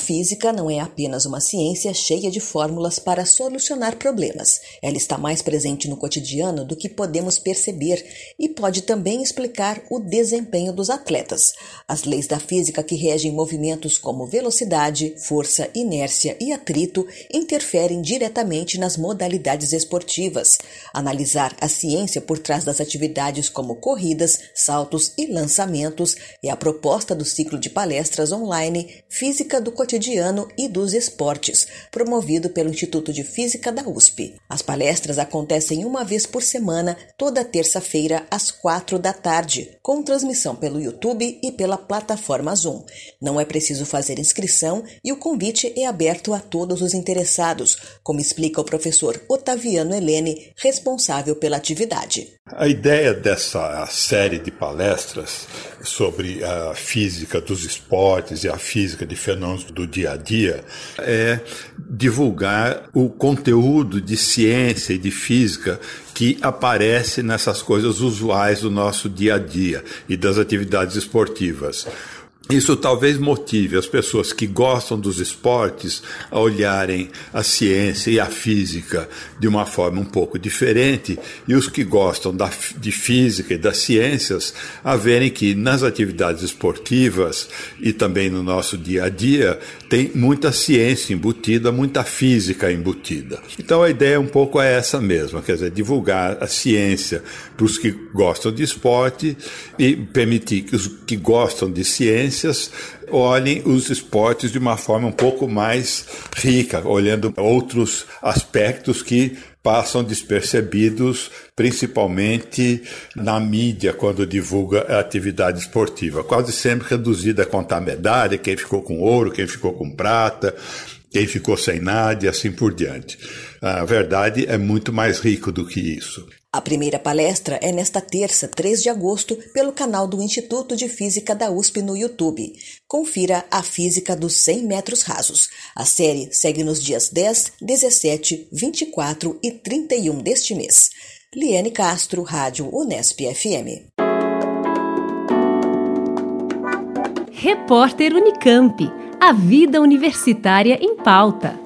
Física não é apenas uma ciência cheia de fórmulas para solucionar problemas. Ela está mais presente no cotidiano do que podemos perceber e pode também explicar o desempenho dos atletas. As leis da física que regem movimentos como velocidade, força, inércia e atrito interferem diretamente nas modalidades esportivas. Analisar a ciência por trás das atividades como corridas, saltos e lançamentos é a proposta do ciclo de palestras online Física do Cotidiano cotidiano e dos esportes, promovido pelo Instituto de Física da USP. As palestras acontecem uma vez por semana, toda terça-feira, às quatro da tarde, com transmissão pelo YouTube e pela plataforma Zoom. Não é preciso fazer inscrição e o convite é aberto a todos os interessados, como explica o professor Otaviano Helene, responsável pela atividade. A ideia dessa série de palestras sobre a física dos esportes e a física de fenômenos do dia a dia é divulgar o conteúdo de ciência e de física que aparece nessas coisas usuais do nosso dia a dia e das atividades esportivas. Isso talvez motive as pessoas que gostam dos esportes a olharem a ciência e a física de uma forma um pouco diferente e os que gostam da, de física e das ciências a verem que nas atividades esportivas e também no nosso dia a dia tem muita ciência embutida, muita física embutida. Então a ideia um pouco é essa mesma, quer dizer, divulgar a ciência para os que gostam de esporte e permitir que os que gostam de ciência ciências olhem os esportes de uma forma um pouco mais rica, olhando outros aspectos que passam despercebidos, principalmente na mídia, quando divulga a atividade esportiva. Quase sempre reduzida a contar medalha, quem ficou com ouro, quem ficou com prata, quem ficou sem nada e assim por diante. A verdade é muito mais rico do que isso. A primeira palestra é nesta terça, 3 de agosto, pelo canal do Instituto de Física da USP no YouTube. Confira a física dos 100 metros rasos. A série segue nos dias 10, 17, 24 e 31 deste mês. Liane Castro, Rádio Unesp FM. Repórter Unicamp. A vida universitária em pauta.